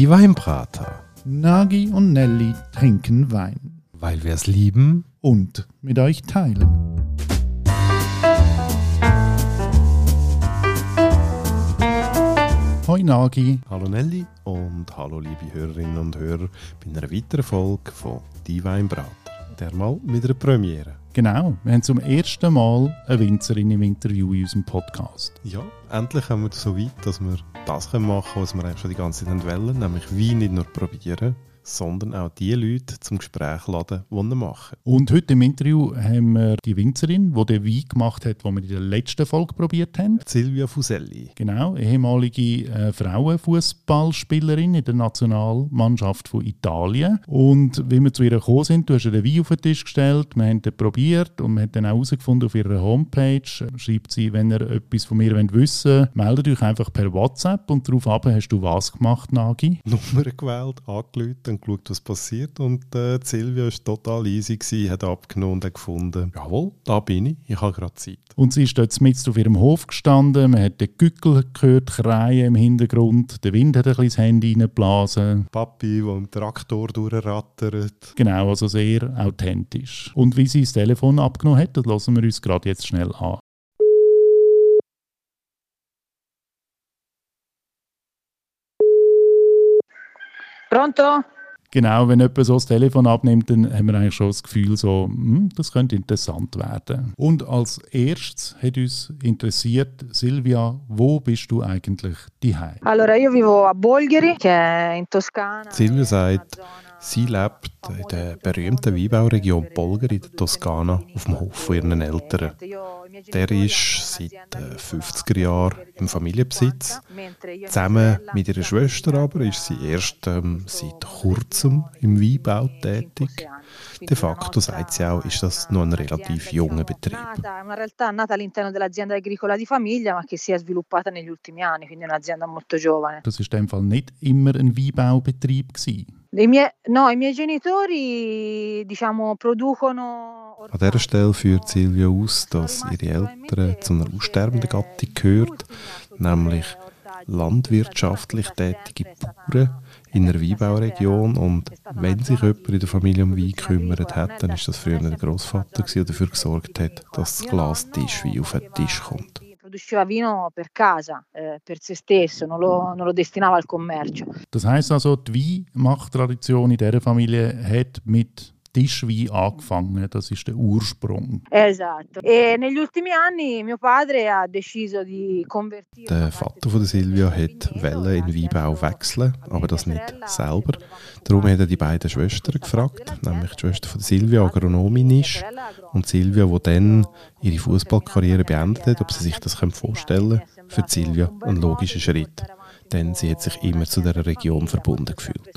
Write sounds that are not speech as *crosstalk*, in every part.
Die Weinbrater. Nagi und Nelly trinken Wein. Weil wir es lieben. Und mit euch teilen. Hoi Nagi. Hallo Nelly und hallo liebe Hörerinnen und Hörer bei einer weiteren Folge von Die Weinbrater. Dermal mit einer Premiere. Genau, wir haben zum ersten Mal eine Winzerin im Interview in unserem Podcast. Ja, endlich haben wir so weit, dass wir das machen können, was wir eigentlich schon die ganze Zeit wollen, nämlich Wein nicht nur probieren, sondern auch die Leute zum Gespräch laden, die ihn machen. Und heute im Interview haben wir die Winzerin, die den Wein gemacht hat, den wir in der letzten Folge probiert haben. Silvia Fuselli. Genau, ehemalige äh, Frauenfußballspielerin in der Nationalmannschaft von Italien. Und wie wir zu ihr gekommen sind, du hast ihr den Wein auf den Tisch gestellt, wir haben den probiert und wir haben dann auch herausgefunden auf ihrer Homepage, schreibt sie, wenn ihr etwas von mir wissen wollt, meldet euch einfach per WhatsApp und darauf hast du was gemacht, Nagi? *laughs* Nummer gewählt, angelötet und geschaut, was passiert. Und äh, Silvia war total easy, gewesen, hat abgenommen und hat gefunden, jawohl, da bin ich, ich habe gerade Zeit. Und sie ist dort mit auf ihrem Hof gestanden, man hat den Gückel gehört, Kreien im Hintergrund, der Wind hat ein bisschen das Handy reingeblasen. Papi, der im Traktor durchrattert. Genau, also sehr authentisch. Und wie sie das Telefon abgenommen hat, das lassen wir uns gerade jetzt schnell an. Pronto? Genau, wenn jemand so das Telefon abnimmt, dann haben wir eigentlich schon das Gefühl, so, hm, das könnte interessant werden. Und als erstes hat uns interessiert, Silvia, wo bist du eigentlich daheim? Allora, io vivo a Bolgheri, che è in Toscana. Silvia sagt, sie lebt in der berühmten Weinbauregion Bolgheri in der Toskana auf dem Hof von ihren Eltern. Der ist seit den 50er Jahren im Familienbesitz. Zusammen mit ihrer Schwester aber ist sie erst ähm, seit kurzem im Weinbau tätig. De facto, sagt sie auch, ist das noch ein relativ junger Betrieb. Una realtà nata all'interno dell'azienda agricola di famiglia, ma che si è sviluppata negli ultimi anni, quindi è un'azienda molto giovane. Das ist in dem Fall nicht immer ein Weinbaubetrieb gewesen. I miei, no, i miei genitori, diciamo, producono An dieser Stelle führt Silvia aus, dass ihre Eltern zu einer aussterbenden Gattung gehört, nämlich landwirtschaftlich tätige Bauern in einer Weinbauregion. Und wenn sich jemand in der Familie um Wein gekümmert hat, dann ist das früher der Großvater, der dafür gesorgt hat, dass das Glas Tischwein auf den Tisch kommt. Produceva vino per casa, eh, per se stesso, non lo, non lo destinava al commercio. Das heisst also, die Weinmachttradition in dieser Familie hat mit Tischwein angefangen, das ist der Ursprung. Esatto. E negli ultimi anni mio padre ha deciso di convertire. Der Vater von Silvia hat Welle in Weinbau wechseln, aber das nicht selber. Darum hat er die beiden Schwestern gefragt, nämlich die Schwester von Silvia Agronomin ist und Silvia, die dann ihre Fußballkarriere beendet hat, ob sie sich das vorstellen können. Für Silvia ein logischer Schritt denn sie hat sich immer zu der Region verbunden gefühlt.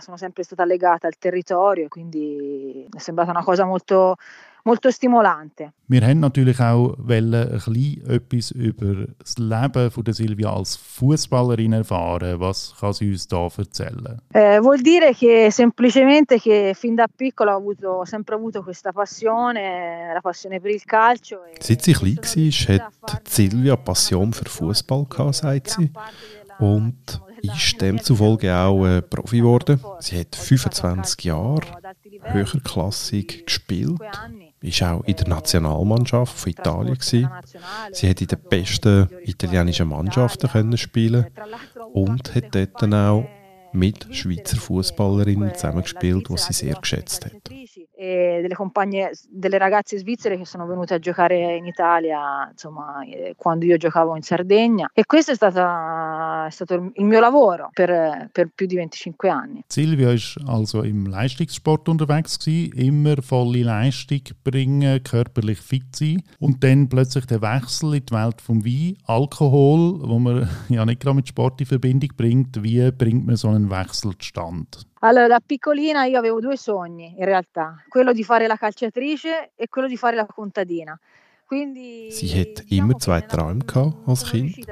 Sono sempre stata legata al territorio, quindi è sembrata una cosa molto molto stimolante. Wir haben natürlich auch wollen, ein bisschen etwas über das Leben von der Silvia als Fußballerin erfahren. Was kann sie uns da erzählen? Eh, vuol dire che semplicemente che fin da piccola ho, avuto, sempre avuto questa passione, la passione per il calcio. E Seit sie klein war, hat Silvia Passion für Fußball gehabt, sagt sie. Und ist demzufolge auch äh, Profi geworden. Sie hat 25 Jahre höherklassig gespielt, ist auch in der Nationalmannschaft von Italien gewesen. Sie hat in den besten italienischen Mannschaften können spielen und hat dort dann auch mit Schweizer Fußballerinnen zusammengespielt, die sie sehr geschätzt hat. E delle compagne, delle ragazze svizzere che sono venute a giocare in Italia, insomma, quando io giocavo in Sardegna. E questo è, stata, è stato il mio lavoro per, per, più di 25 anni. Silvia war also im Leistungssport unterwegs, gewesen, immer volle Leistung bringen, körperlich fit sein. Und dann plötzlich der Wechsel in die Welt vom Wein, Alkohol, wo man *laughs* ja nicht gerade mit Sport in Verbindung bringt. Wie bringt man so einen Wechsel zustande? Allora, da piccolina io avevo due sogni, in realtà, quello di fare la calciatrice e quello di fare la contadina. Quindi, Sie hat immer zwei Träume gehabt als Kind.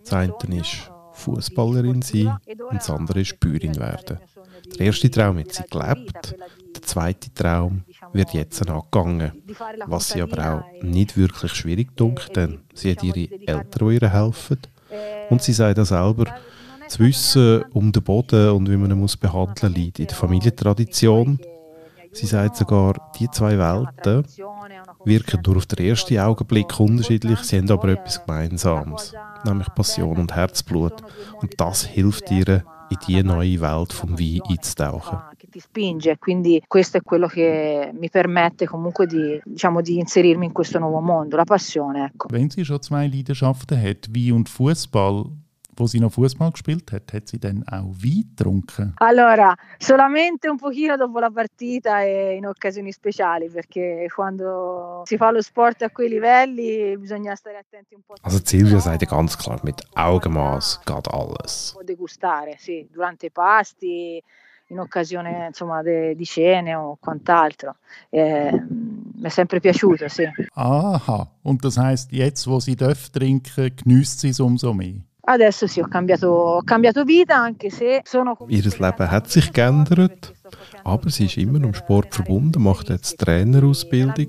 Das eine ist Fußballerin sein und das andere ist Bäuerin werden. Der erste Traum hat sie gelebt, der zweite Traum wird jetzt angegangen. Was sie aber auch nicht wirklich schwierig dunkt, denn sie hat ihre Eltern, die ihr helfen. Und sie sagt auch selber, Das Wissen um den Boden und wie man ihn muss behandeln muss, liegt in der Familientradition. Sie sagt sogar, die zwei Welten wirken nur auf den ersten Augenblick unterschiedlich, sie haben aber etwas Gemeinsames, nämlich Passion und Herzblut. Und das hilft ihr, in die neue Welt vom Wein einzutauchen. ti spinge, quindi questo è quello che mi permette comunque di, diciamo, di inserirmi in questo nuovo mondo, la passione. Ecco. Wenn sie schon zwei Leidenschaften hat, Wein und Fußball, wo sie noch Fußball gespielt hat, hat sie dann auch Wein getrunken? Allora, solamente un pochino dopo la partita e in occasioni speciali, perché quando si fa lo sport a quei livelli bisogna stare attenti un po'. Also Silvia sagt ganz klar, mit Augenmaß geht alles. Degustare, sì, durante i pasti, in occasione insomma, de, di cene o quant'altro. Eh, mi è sempre piaciuto, sì. Aha, und das heißt, jetzt, wo sie darf trinken, genießt sie es umso mehr? Adesso sì, ho cambiato, ho cambiato vita, anche se sono Ihr Leben hat sich geändert, aber sie ist immer am Sport verbunden, macht jetzt Trainerausbildung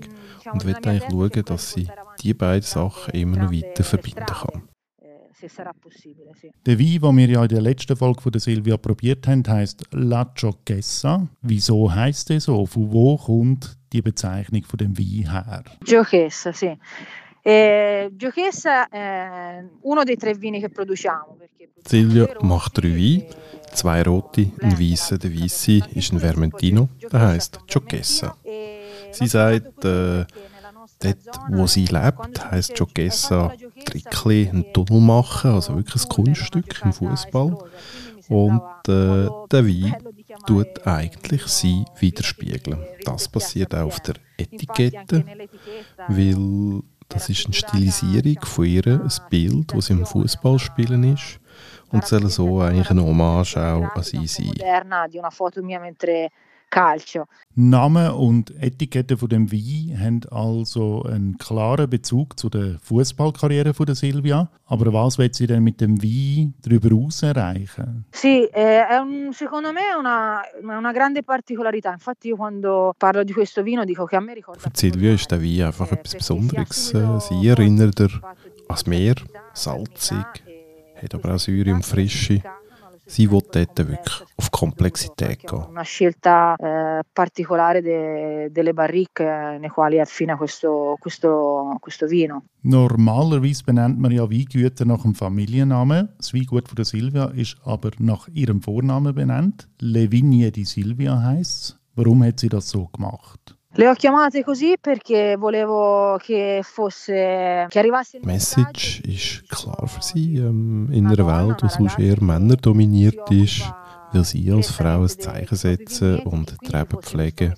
und will eigentlich schauen, dass sie die beiden Sachen immer noch weiter verbinden kann. Der Wein, den wir ja in der letzten Folge von der Silvia probiert haben, heisst La Giochessa. Wieso heisst der so? Von wo kommt die Bezeichnung von dem Wein her? Giochessa, sì. Eh, Giochessa è uno dei tre vini che produciamo. Silvia macht drei Weine, zwei rote, ein weißer. Der weiße ist ein Vermentino, der heisst Giochessa. Sie sagt, äh, dort, wo sie lebt, heisst Giochessa Trickli einen Tunnel machen, also wirklich ein Kunststück im Fußball. Und äh, der Wein tut eigentlich sie widerspiegeln. Das passiert auch auf der Etikette, weil das ist eine Stilisierung von ihr, ein Bild, das sie im Fußball spielen ist und soll so eigentlich eine Hommage auch an sie sein. Calcio. Name und Etikette von dem Wein haben also einen klaren Bezug zu der Fußballkarriere von der Silvia. Aber was will sie denn mit dem Wein darüber hinaus erreichen? Sì, eh, è un, secondo me è una, una grande particolarità. Infatti io quando parlo di questo vino dico che a me ricorda... Für Silvia ist der Wein einfach etwas Besonderes. Sie erinnert er ans Meer, salzig, hat aber auch Säure und Frische. Sie will dort wirklich auf Komplexität gehen. Una scelta eh, particolare de, delle barrique nei quali affina questo, questo, questo vino. Normalerweise benennt man ja Weingüter nach dem Familiennamen. Das Weingut von der Silvia ist aber nach ihrem Vornamen benannt. Le Vigne di Silvia heißt es. Warum hat sie das so gemacht? Le ho chiamate così perché volevo che fosse che arrivasse il Message ist klar für sie ähm, in einer Welt, die sonst eher männerdominiert ist, will sie als Frau ein Zeichen setzen und Treben pflegen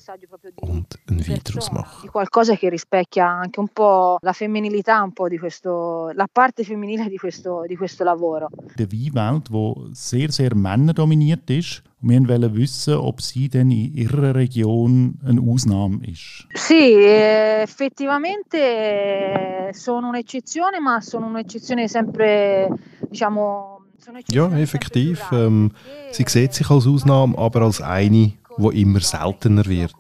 und ein daraus machen. Qualcosa che rispecchia anche un po' la femminilità, un po' di questo, la parte femminile di questo, di questo lavoro. Der Weinwelt, die sehr, sehr männerdominiert ist, und wir wollen wissen, ob sie denn in ihrer Region eine Ausnahme ist. Sì, effettivamente sono un'eccezione, ma sono un'eccezione sempre, diciamo, ja, effektiv. Ähm, sie sieht sich als Ausnahme, aber als eine, die immer seltener wird.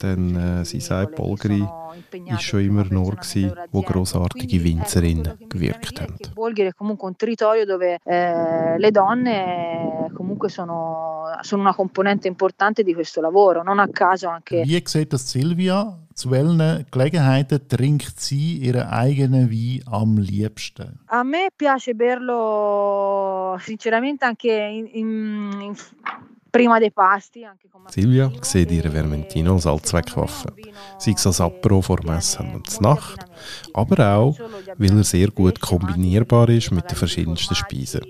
Denn äh, sie sagt, Bolgeri war schon immer ein Ort, gewesen, wo grossartige Winzerinnen gewirkt haben. Bolgeri è comunque un territorio dove eh, le donne comunque sono, sono una componente importante di questo lavoro. Non a caso anche... Wie sieht das Silvia? Zu welchen Gelegenheiten trinkt sie ihren eigenen Wein am liebsten? A me piace berlo sinceramente anche in, in. Silvia sieht ihren Vermentino als Allzweckwaffe. Sei es als Apero vor dem Essen und Nacht, aber auch, weil er sehr gut kombinierbar ist mit den verschiedensten Speisen.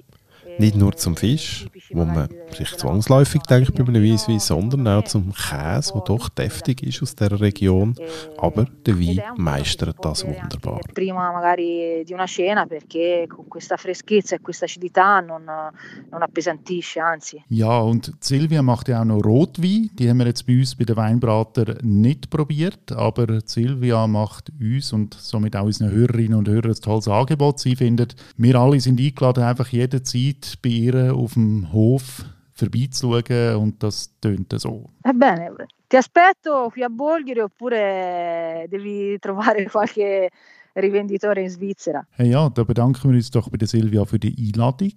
Nicht nur zum Fisch, wo man sich zwangsläufig denkt bei einem Weisswein, sondern auch zum Käse, der doch deftig ist aus dieser Region. Aber der Wein meistert das wunderbar. Prima magari di una cena perché con questa freschezza e questa acidità non, non appesantisce, anzi. Ja, und Silvia macht ja auch noch Rotwein. Die haben wir jetzt bei uns bei den Weinbrater nicht probiert, aber Silvia macht uns und somit auch unseren Hörerinnen und Hörern ein tolles Angebot. Sie findet, wir alle sind eingeladen, einfach jederzeit bei ihr auf dem Hof vorbeizuschauen und das tönt so. Ebbene, ti aspetto qui a Bolgheri oppure devi trovare *laughs* qualche rivenditore in Svizzera. Ja, da bedanken wir uns doch bei der Silvia für die Einladung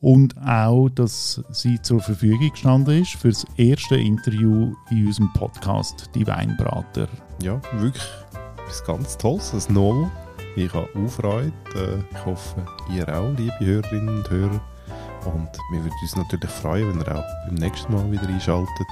und auch, dass sie zur Verfügung gestanden ist für das erste Interview in unserem Podcast «Die Weinbrater». Ja, wirklich etwas ganz Tolles, ein Null. Ich habe auch Freude. Äh, ich hoffe, ihr auch, liebe Hörerinnen und Hörer. Und wir würden uns natürlich freuen, wenn ihr auch beim nächsten Mal wieder einschaltet,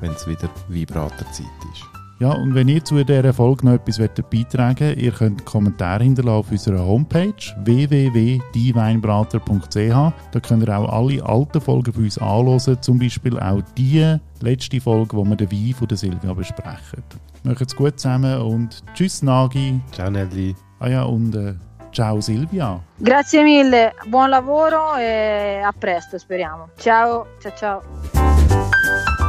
wenn es wieder Weinbraterzeit ist. Ja, und wenn ihr zu dieser Folge noch etwas beitragen wollt, ihr könnt einen Kommentar hinterlassen auf unserer Homepage www.dieweinbrater.ch. Da könnt ihr auch alle alten Folgen von uns anhören, zum Beispiel auch die letzte Folge, wo wir den Wein von der Silvia besprechen. Macht's gut zusammen und tschüss Nagi. Ciao Nelly. Ah ja, und äh, ciao Silvia. Grazie mille, buon lavoro e a presto speriamo. Ciao, ciao ciao.